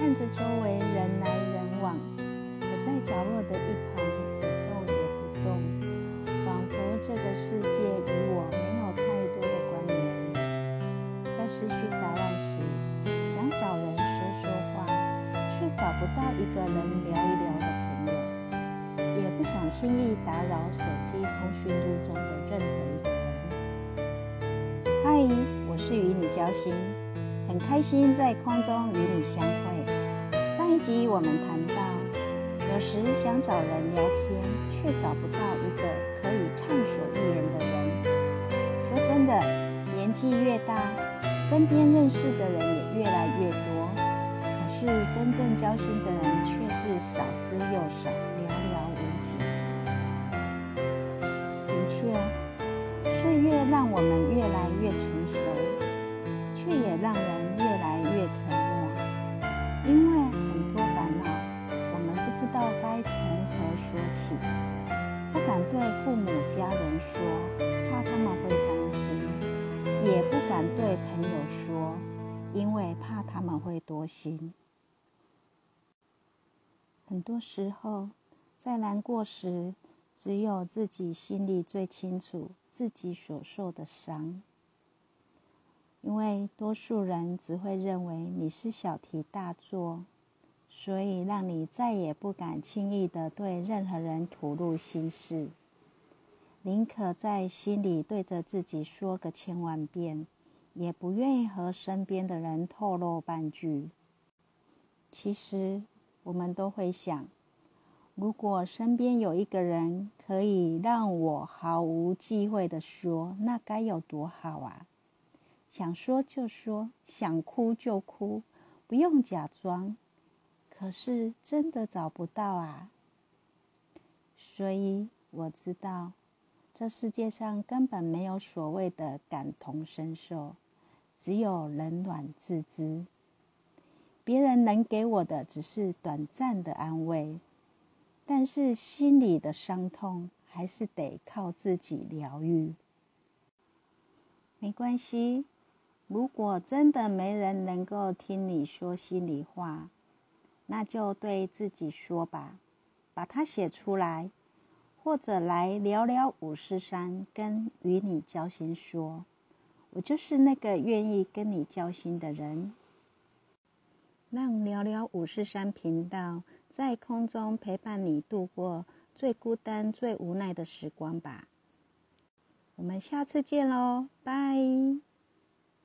看着周围人来人往，我在角落的一旁一动也不动，仿佛这个世界与我没有太多的关联。在失去杂乱时，想找人说说话，却找不到一个人聊一聊的朋友，也不想轻易打扰手机通讯录中的任何一个人。嗨，我是与你交心，很开心在空中与你相会。上一集我们谈到，有时想找人聊天，却找不到一个可以畅所欲言的人。说真的，年纪越大，身边认识的人也越来越多，可是真正交心的人却是少之又少，寥寥无几。的确，岁月让我们越来越成，却也让人越来越沉默，因为很多烦恼，我们不知道该从何说起，不敢对父母家人说，怕他们会担心；也不敢对朋友说，因为怕他们会多心。很多时候，在难过时，只有自己心里最清楚自己所受的伤。因为多数人只会认为你是小题大做，所以让你再也不敢轻易的对任何人吐露心事，宁可在心里对着自己说个千万遍，也不愿意和身边的人透露半句。其实，我们都会想，如果身边有一个人可以让我毫无忌讳的说，那该有多好啊！想说就说，想哭就哭，不用假装。可是真的找不到啊！所以我知道，这世界上根本没有所谓的感同身受，只有冷暖自知。别人能给我的只是短暂的安慰，但是心里的伤痛还是得靠自己疗愈。没关系，如果真的没人能够听你说心里话，那就对自己说吧，把它写出来，或者来聊聊五四三，跟与你交心说，我就是那个愿意跟你交心的人。让聊聊五四三频道在空中陪伴你度过最孤单、最无奈的时光吧。我们下次见喽，拜。